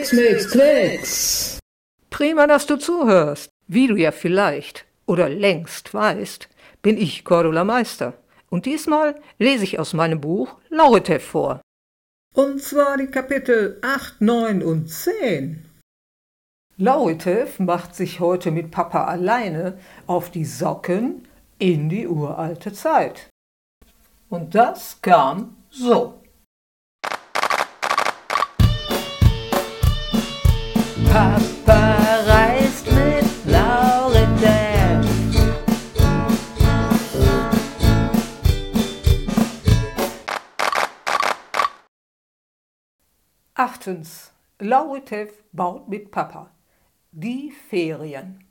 Klecks, Mecks, Klecks. Prima, dass du zuhörst. Wie du ja vielleicht oder längst weißt, bin ich Cordula Meister. Und diesmal lese ich aus meinem Buch Lauritev vor. Und zwar die Kapitel 8, 9 und 10. Lauritev macht sich heute mit Papa alleine auf die Socken in die uralte Zeit. Und das kam so. Papa reist mit Lauritev. Achtens. Lauritev baut mit Papa. Die Ferien.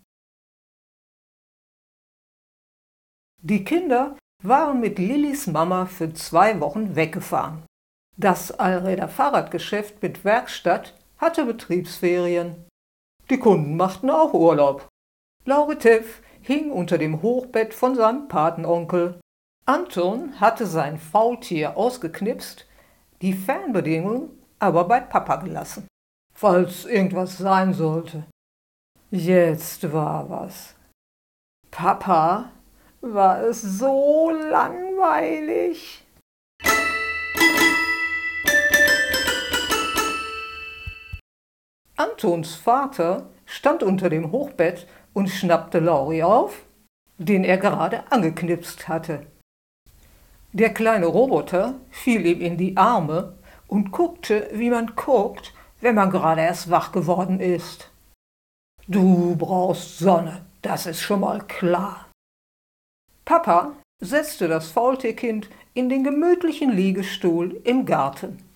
Die Kinder waren mit Lillys Mama für zwei Wochen weggefahren. Das Allräder Fahrradgeschäft mit Werkstatt hatte Betriebsferien. Die Kunden machten auch Urlaub. Lauritev hing unter dem Hochbett von seinem Patenonkel. Anton hatte sein Faultier ausgeknipst, die Fernbedienung aber bei Papa gelassen, falls irgendwas sein sollte. Jetzt war was. Papa war es so langweilig. Antons Vater stand unter dem Hochbett und schnappte Lauri auf, den er gerade angeknipst hatte. Der kleine Roboter fiel ihm in die Arme und guckte, wie man guckt, wenn man gerade erst wach geworden ist. Du brauchst Sonne, das ist schon mal klar. Papa setzte das Faultierkind in den gemütlichen Liegestuhl im Garten.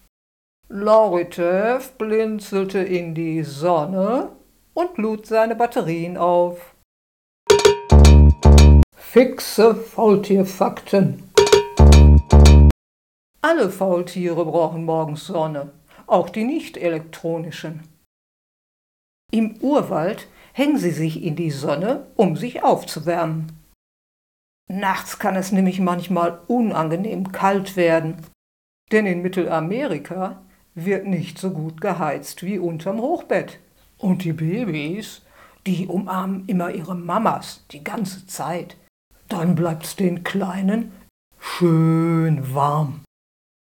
Lauritev blinzelte in die Sonne und lud seine Batterien auf. Fixe Faultierfakten. Alle Faultiere brauchen morgens Sonne, auch die nicht elektronischen. Im Urwald hängen sie sich in die Sonne, um sich aufzuwärmen. Nachts kann es nämlich manchmal unangenehm kalt werden, denn in Mittelamerika wird nicht so gut geheizt wie unterm Hochbett. Und die Babys, die umarmen immer ihre Mamas die ganze Zeit. Dann bleibt's den Kleinen schön warm.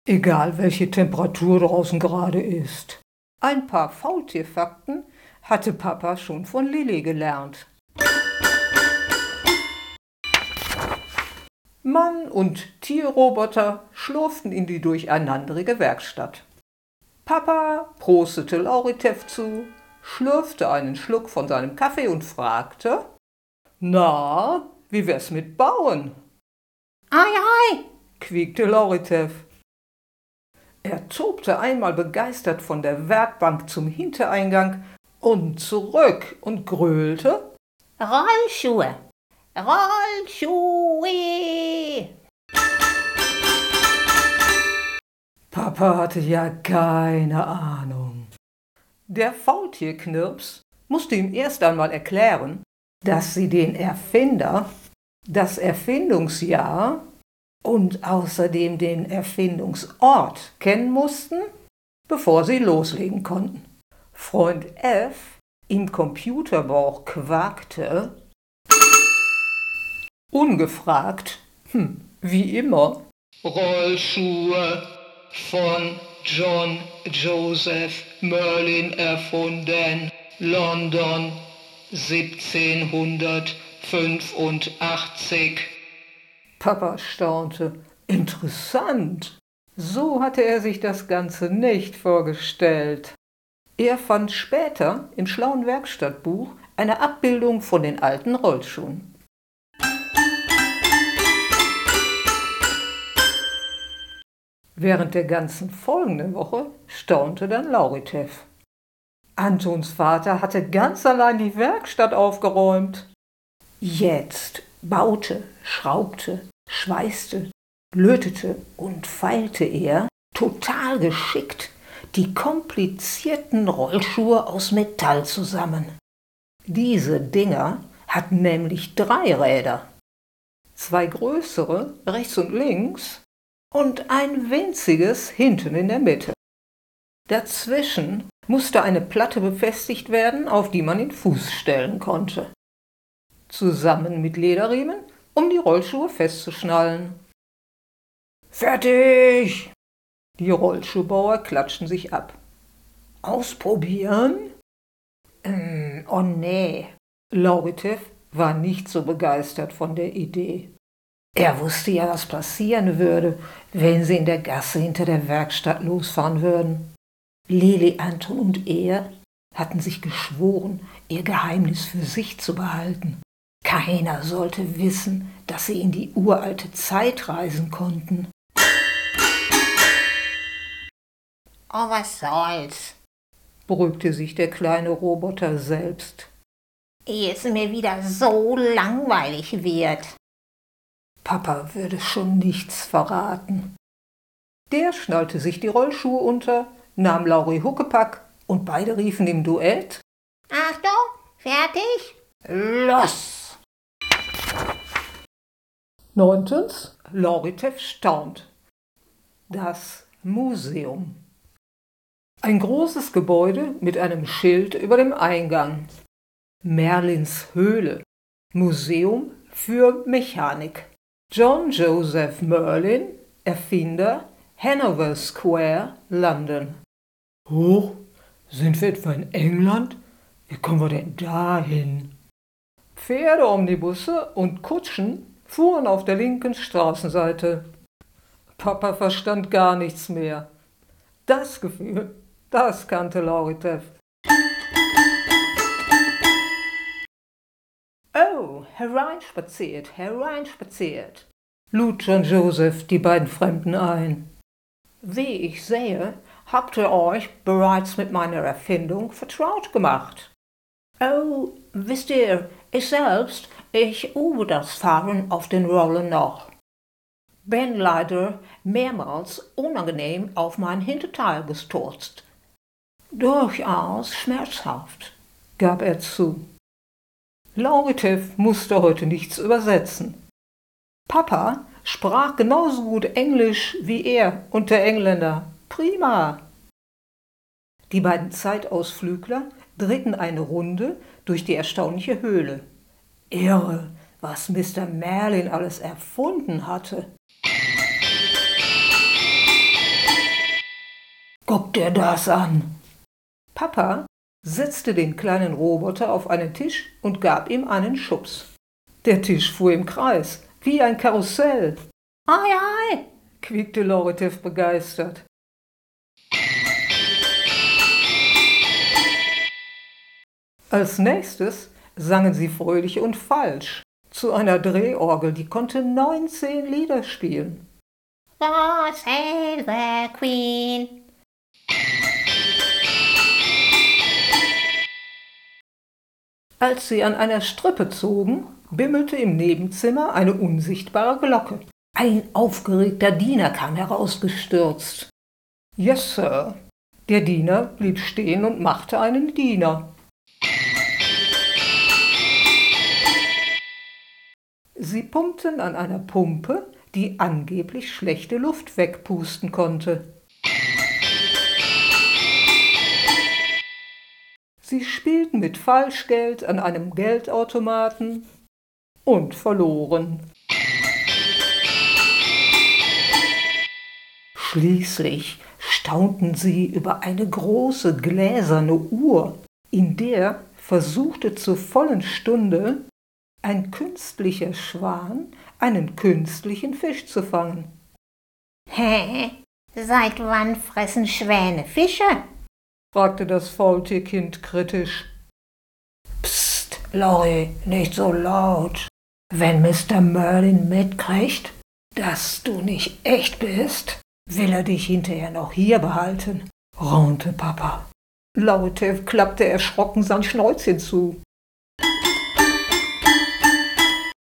Egal welche Temperatur draußen gerade ist. Ein paar Faultierfakten hatte Papa schon von Lilly gelernt. Mann und Tierroboter schlurften in die durcheinanderige Werkstatt. Papa prostete Lauritev zu, schlürfte einen Schluck von seinem Kaffee und fragte: Na, wie wär's mit Bauen? Ei, ei, quiekte Lauritev. Er tobte einmal begeistert von der Werkbank zum Hintereingang und zurück und gröhlte: Rollschuhe, Rollschuhe. Papa hatte ja keine Ahnung. Der Faultierknirps musste ihm erst einmal erklären, dass sie den Erfinder, das Erfindungsjahr und außerdem den Erfindungsort kennen mussten, bevor sie loslegen konnten. Freund F im Computerbauch quakte, ungefragt, hm, wie immer, Rollschuhe von John Joseph Merlin erfunden, London 1785. Papa staunte. Interessant. So hatte er sich das Ganze nicht vorgestellt. Er fand später im schlauen Werkstattbuch eine Abbildung von den alten Rollschuhen. Während der ganzen folgenden Woche staunte dann Lauritev. Antons Vater hatte ganz allein die Werkstatt aufgeräumt. Jetzt baute, schraubte, schweißte, lötete und feilte er, total geschickt, die komplizierten Rollschuhe aus Metall zusammen. Diese Dinger hatten nämlich drei Räder. Zwei größere, rechts und links, und ein winziges hinten in der Mitte. Dazwischen musste eine Platte befestigt werden, auf die man den Fuß stellen konnte. Zusammen mit Lederriemen, um die Rollschuhe festzuschnallen. Fertig! Die Rollschuhbauer klatschen sich ab. Ausprobieren? Ähm, oh nee. Lauritev war nicht so begeistert von der Idee. Er wusste ja, was passieren würde, wenn sie in der Gasse hinter der Werkstatt losfahren würden. Lili Anton und er hatten sich geschworen, ihr Geheimnis für sich zu behalten. Keiner sollte wissen, dass sie in die uralte Zeit reisen konnten. Oh, was soll's? beruhigte sich der kleine Roboter selbst. Ehe es mir wieder so langweilig wird. Papa würde schon nichts verraten. Der schnallte sich die Rollschuhe unter, nahm Lauri Huckepack und beide riefen im Duett Achtung, fertig? Los! Neuntens, Lauritev staunt. Das Museum. Ein großes Gebäude mit einem Schild über dem Eingang. Merlins Höhle. Museum für Mechanik. John Joseph Merlin, Erfinder, Hanover Square, London. Hoch, sind wir etwa in England? Wie kommen wir denn dahin? Pferdeomnibusse und Kutschen fuhren auf der linken Straßenseite. Papa verstand gar nichts mehr. Das Gefühl, das kannte Lauritev. Hereinspaziert, hereinspaziert, lud John Joseph die beiden Fremden ein. Wie ich sehe, habt ihr euch bereits mit meiner Erfindung vertraut gemacht. Oh, wisst ihr, ich selbst, ich übe das Fahren auf den Rollen noch. Bin leider mehrmals unangenehm auf mein Hinterteil gestürzt. Durchaus schmerzhaft, gab er zu. Lauritev musste heute nichts übersetzen. Papa sprach genauso gut Englisch wie er und der Engländer. Prima! Die beiden Zeitausflügler drehten eine Runde durch die erstaunliche Höhle. Irre, was Mr. Merlin alles erfunden hatte. Guck dir das an! Papa setzte den kleinen Roboter auf einen Tisch und gab ihm einen Schubs. Der Tisch fuhr im Kreis, wie ein Karussell. Ei, ei, quiekte Loritev begeistert. Als nächstes sangen sie fröhlich und falsch zu einer Drehorgel, die konnte 19 Lieder spielen. God save the Queen. Als sie an einer Strippe zogen, bimmelte im Nebenzimmer eine unsichtbare Glocke. Ein aufgeregter Diener kam herausgestürzt. Yes, Sir. Der Diener blieb stehen und machte einen Diener. Sie pumpten an einer Pumpe, die angeblich schlechte Luft wegpusten konnte. Sie spielten mit Falschgeld an einem Geldautomaten und verloren. Schließlich staunten sie über eine große gläserne Uhr, in der versuchte zur vollen Stunde ein künstlicher Schwan einen künstlichen Fisch zu fangen. Hä? Seit wann fressen Schwäne Fische? Fragte das Faultierkind kritisch. Psst, Lori, nicht so laut. Wenn Mr. Merlin mitkriegt, dass du nicht echt bist, will er dich hinterher noch hier behalten, raunte Papa. Lautev klappte erschrocken sein Schnäuzchen zu.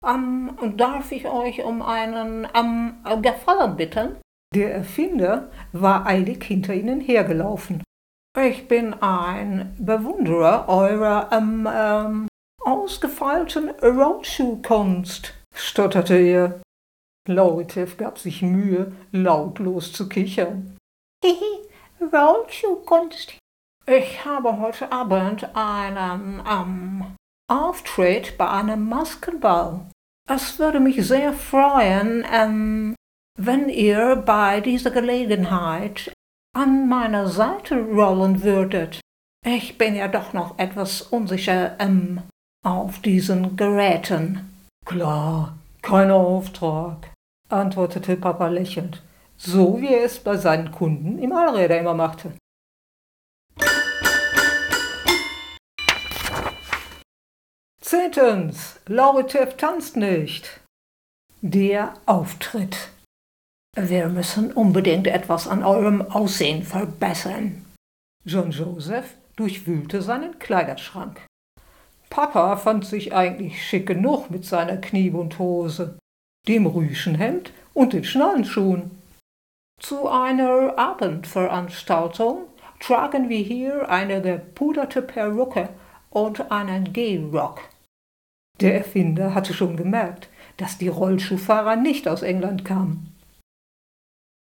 Ähm, darf ich euch um einen ähm, Gefallen bitten? Der Erfinder war eilig hinter ihnen hergelaufen. Ich bin ein Bewunderer eurer ähm, ähm, ausgefeilten Roadshoe-Kunst, stotterte er. Lauritev gab sich Mühe, lautlos zu kichern. Hihi, Rollschuhkunst. Ich habe heute Abend einen ähm, Auftritt bei einem Maskenball. Es würde mich sehr freuen, ähm, wenn ihr bei dieser Gelegenheit an meiner Seite rollen würdet. Ich bin ja doch noch etwas unsicher ähm, auf diesen Geräten. Klar, kein Auftrag, antwortete Papa lächelnd, so wie er es bei seinen Kunden im Allräder immer machte. Zehntens, Lauritev tanzt nicht. Der Auftritt. Wir müssen unbedingt etwas an eurem Aussehen verbessern. John Joseph durchwühlte seinen Kleiderschrank. Papa fand sich eigentlich schick genug mit seiner Kniebundhose, dem Rüschenhemd und den Schnallenschuhen. Zu einer Abendveranstaltung tragen wir hier eine gepuderte Perücke und einen Gehrock. Der Erfinder hatte schon gemerkt, dass die Rollschuhfahrer nicht aus England kamen.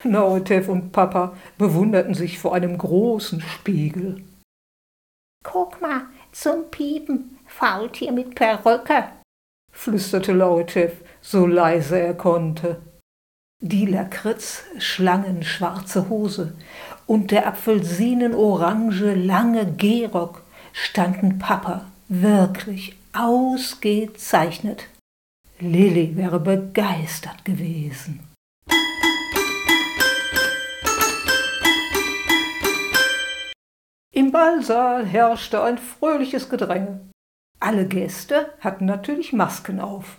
Noretev und Papa bewunderten sich vor einem großen Spiegel. Guck mal, zum Piepen, Faultier mit Perücke, flüsterte Lautev, so leise er konnte. Die Lakritz-schlangenschwarze Hose und der apfelsinen-orange lange Gehrock standen Papa wirklich ausgezeichnet. Lilly wäre begeistert gewesen. Im Ballsaal herrschte ein fröhliches Gedränge. Alle Gäste hatten natürlich Masken auf.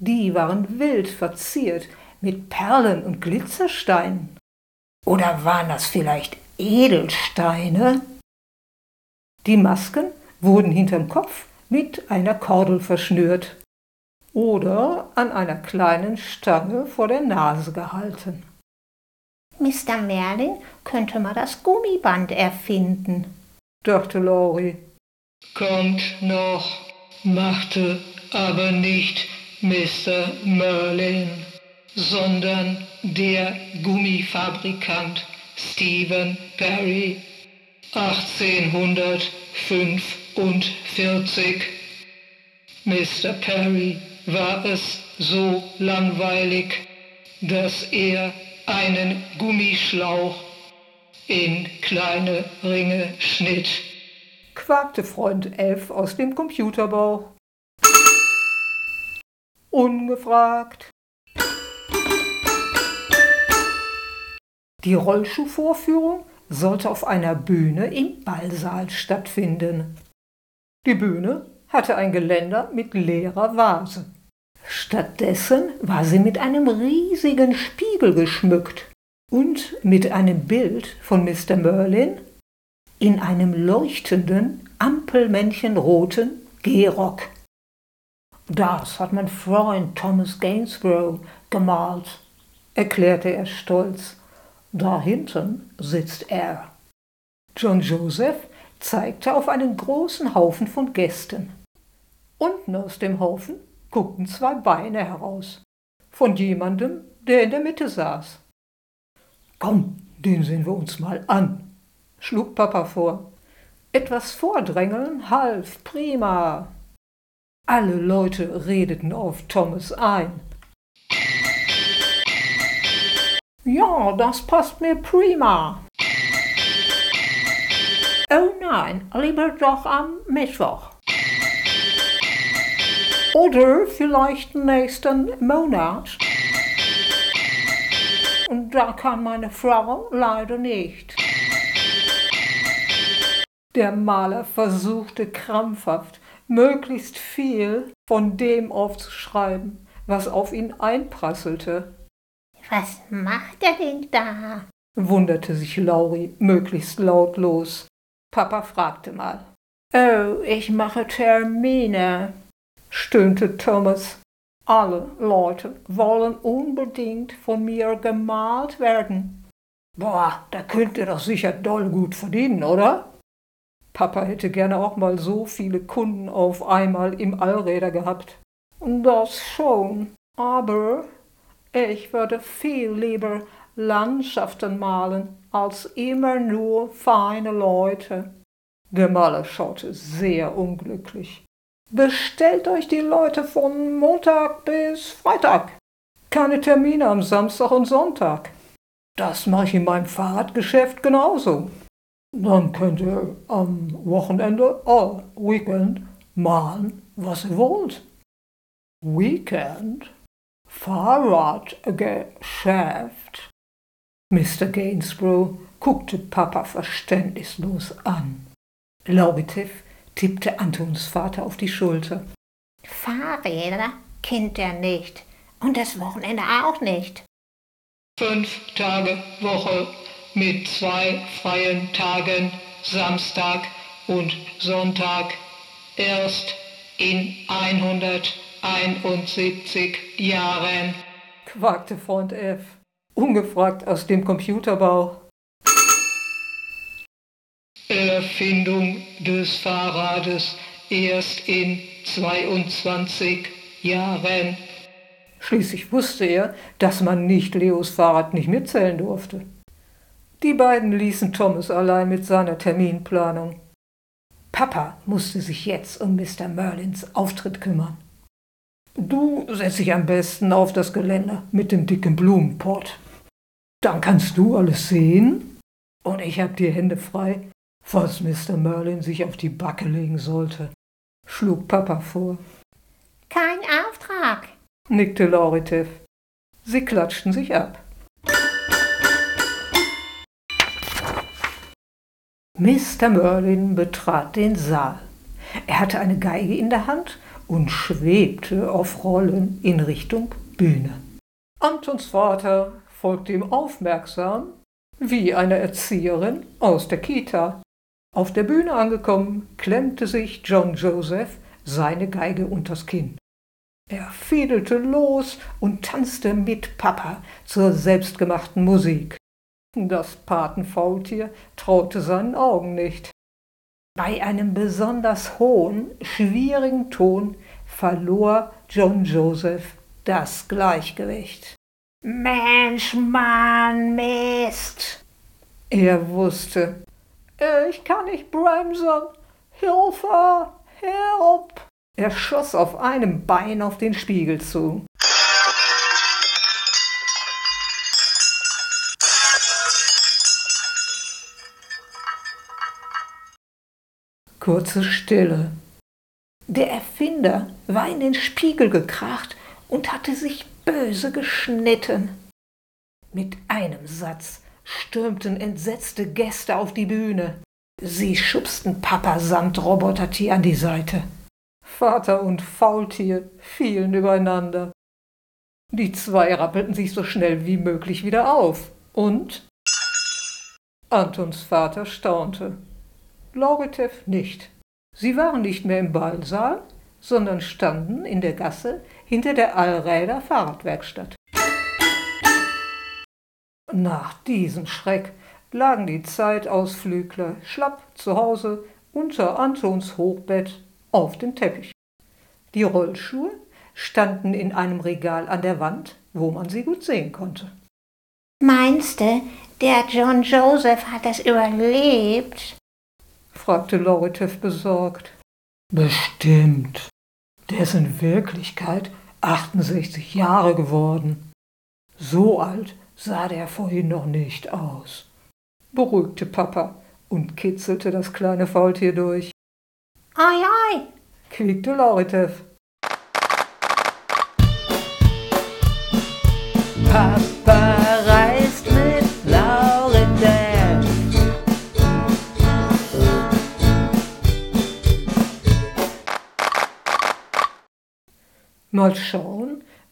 Die waren wild verziert mit Perlen und Glitzersteinen. Oder waren das vielleicht Edelsteine? Die Masken wurden hinterm Kopf mit einer Kordel verschnürt oder an einer kleinen Stange vor der Nase gehalten. Mr. Merlin könnte mal das Gummiband erfinden, dachte Lori. Kommt noch, machte aber nicht Mr. Merlin, sondern der Gummifabrikant Stephen Perry 1845. Mr. Perry war es so langweilig, dass er einen Gummischlauch in kleine Ringe schnitt, quakte Freund F aus dem Computerbauch. Ungefragt. Die Rollschuhvorführung sollte auf einer Bühne im Ballsaal stattfinden. Die Bühne hatte ein Geländer mit leerer Vase. Stattdessen war sie mit einem riesigen Spiegel geschmückt und mit einem Bild von Mr. Merlin in einem leuchtenden, ampelmännchenroten Gehrock. Das hat mein Freund Thomas Gainsborough gemalt, erklärte er stolz. Da hinten sitzt er. John Joseph zeigte auf einen großen Haufen von Gästen. Unten aus dem Haufen guckten zwei Beine heraus. Von jemandem, der in der Mitte saß. Komm, den sehen wir uns mal an, schlug Papa vor. Etwas vordrängeln half prima. Alle Leute redeten auf Thomas ein. Ja, das passt mir prima. Oh nein, lieber doch am Mittwoch. Oder vielleicht nächsten Monat. Und da kann meine Frau leider nicht. Der Maler versuchte krampfhaft, möglichst viel von dem aufzuschreiben, was auf ihn einprasselte. Was macht er denn da? wunderte sich Lauri möglichst lautlos. Papa fragte mal. Oh, ich mache Termine, stöhnte Thomas. Alle Leute wollen unbedingt von mir gemalt werden. Boah, da könnt ihr doch sicher doll gut verdienen, oder? Papa hätte gerne auch mal so viele Kunden auf einmal im Allräder gehabt. Das schon, aber ich würde viel lieber Landschaften malen als immer nur feine Leute. Der Maler schaute sehr unglücklich. Bestellt euch die Leute von Montag bis Freitag. Keine Termine am Samstag und Sonntag. Das mache ich in meinem Fahrradgeschäft genauso. Dann könnt ihr am Wochenende, all Weekend, malen, was ihr wollt. Weekend? Fahrradgeschäft? Mr. Gainsborough guckte Papa verständnislos an. Laubitiv tippte Antons Vater auf die Schulter. Fahrräder kennt er nicht. Und das Wochenende auch nicht. Fünf Tage Woche mit zwei freien Tagen, Samstag und Sonntag, erst in 171 Jahren, quakte Freund F, ungefragt aus dem Computerbau. Erfindung des Fahrrades erst in 22 Jahren. Schließlich wusste er, dass man nicht Leos Fahrrad nicht mitzählen durfte. Die beiden ließen Thomas allein mit seiner Terminplanung. Papa musste sich jetzt um Mr. Merlins Auftritt kümmern. Du setz dich am besten auf das Geländer mit dem dicken Blumenpott. Dann kannst du alles sehen und ich hab die Hände frei, falls Mr. Merlin sich auf die Backe legen sollte, schlug Papa vor. Kein Auftrag, nickte Lauritev. Sie klatschten sich ab. Mr. Merlin betrat den Saal. Er hatte eine Geige in der Hand und schwebte auf Rollen in Richtung Bühne. Antons Vater folgte ihm aufmerksam, wie eine Erzieherin aus der Kita. Auf der Bühne angekommen, klemmte sich John Joseph seine Geige unters Kinn. Er fiedelte los und tanzte mit Papa zur selbstgemachten Musik. Das Patenfaultier traute seinen Augen nicht. Bei einem besonders hohen, schwierigen Ton verlor John Joseph das Gleichgewicht. Mensch, Mann, Mist! Er wusste, ich kann nicht bremsen. Hilfe, Hilfe! Er schoss auf einem Bein auf den Spiegel zu. Kurze Stille. Der Erfinder war in den Spiegel gekracht und hatte sich böse geschnitten. Mit einem Satz stürmten entsetzte Gäste auf die Bühne. Sie schubsten Papa samt Robotertier an die Seite. Vater und Faultier fielen übereinander. Die zwei rappelten sich so schnell wie möglich wieder auf. Und? Antons Vater staunte. Lauritev nicht. Sie waren nicht mehr im Ballsaal, sondern standen in der Gasse hinter der Allräder Fahrradwerkstatt. Nach diesem Schreck lagen die Zeitausflügler schlapp zu Hause unter Antons Hochbett auf dem Teppich. Die Rollschuhe standen in einem Regal an der Wand, wo man sie gut sehen konnte. Meinst du, der John Joseph hat es überlebt? fragte Loritev besorgt. Bestimmt. Der ist in Wirklichkeit 68 Jahre geworden. So alt sah der vorhin noch nicht aus, beruhigte Papa und kitzelte das kleine Faultier durch. Ei, ei, quiekte Lauritev. Papa reist mit Lauritev. Mal schauen,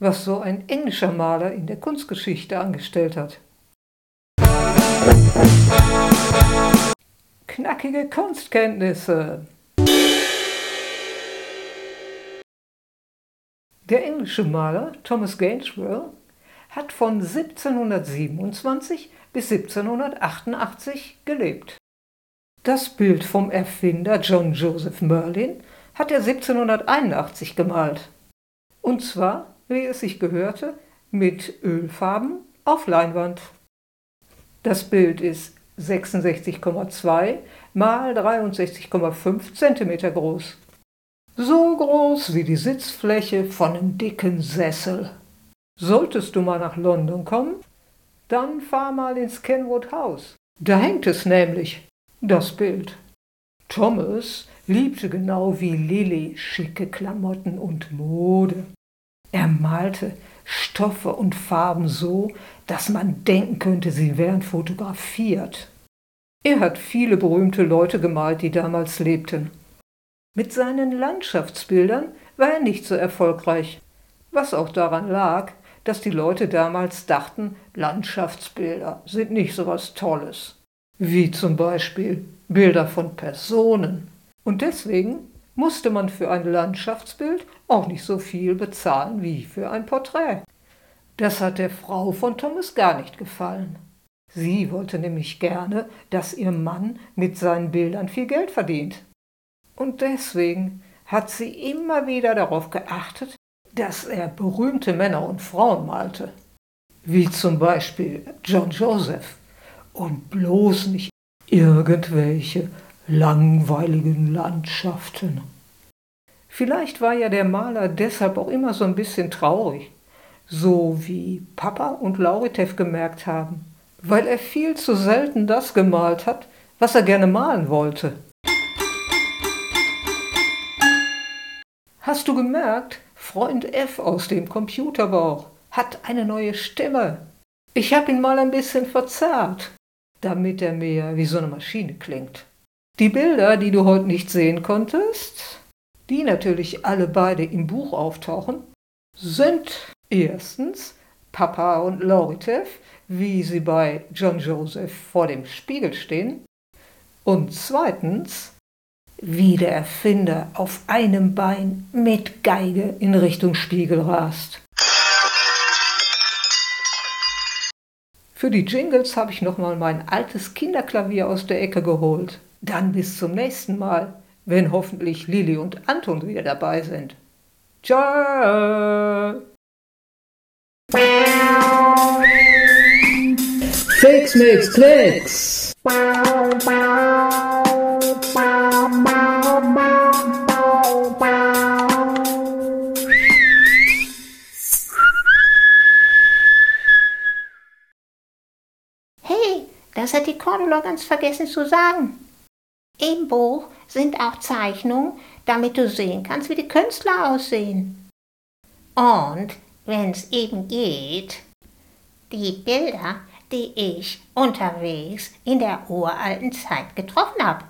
was so ein englischer Maler in der Kunstgeschichte angestellt hat. Knackige Kunstkenntnisse. Der englische Maler Thomas Gainsborough hat von 1727 bis 1788 gelebt. Das Bild vom Erfinder John Joseph Merlin hat er 1781 gemalt. Und zwar, wie es sich gehörte, mit Ölfarben auf Leinwand. Das Bild ist 66,2 mal 63,5 cm groß. So groß wie die Sitzfläche von einem dicken Sessel. Solltest du mal nach London kommen, dann fahr mal ins Kenwood House. Da hängt es nämlich, das Bild. Thomas liebte genau wie Lilly schicke Klamotten und Mode. Er malte Stoffe und Farben so, dass man denken könnte, sie wären fotografiert. Er hat viele berühmte Leute gemalt, die damals lebten. Mit seinen Landschaftsbildern war er nicht so erfolgreich, was auch daran lag, dass die Leute damals dachten, Landschaftsbilder sind nicht so was Tolles, wie zum Beispiel Bilder von Personen. Und deswegen musste man für ein Landschaftsbild auch nicht so viel bezahlen wie für ein Porträt. Das hat der Frau von Thomas gar nicht gefallen. Sie wollte nämlich gerne, dass ihr Mann mit seinen Bildern viel Geld verdient. Und deswegen hat sie immer wieder darauf geachtet, dass er berühmte Männer und Frauen malte, wie zum Beispiel John Joseph, und bloß nicht irgendwelche langweiligen Landschaften. Vielleicht war ja der Maler deshalb auch immer so ein bisschen traurig, so wie Papa und Lauritev gemerkt haben, weil er viel zu selten das gemalt hat, was er gerne malen wollte. Hast du gemerkt, Freund F aus dem Computerbauch hat eine neue Stimme. Ich hab ihn mal ein bisschen verzerrt, damit er mehr wie so eine Maschine klingt. Die Bilder, die du heute nicht sehen konntest, die natürlich alle beide im Buch auftauchen, sind erstens Papa und Loritev, wie sie bei John Joseph vor dem Spiegel stehen, und zweitens wie der Erfinder auf einem Bein mit Geige in Richtung Spiegel rast. Für die Jingles habe ich nochmal mein altes Kinderklavier aus der Ecke geholt. Dann bis zum nächsten Mal, wenn hoffentlich Lili und Anton wieder dabei sind. Ciao! Fix Mix Klicks! Hey, das hat die Cordula ganz vergessen zu sagen. Im Buch sind auch Zeichnungen, damit du sehen kannst, wie die Künstler aussehen. Und wenn es eben geht, die Bilder, die ich unterwegs in der uralten Zeit getroffen habe.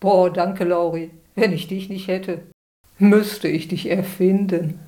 Boah, danke, Lauri. Wenn ich dich nicht hätte, müsste ich dich erfinden.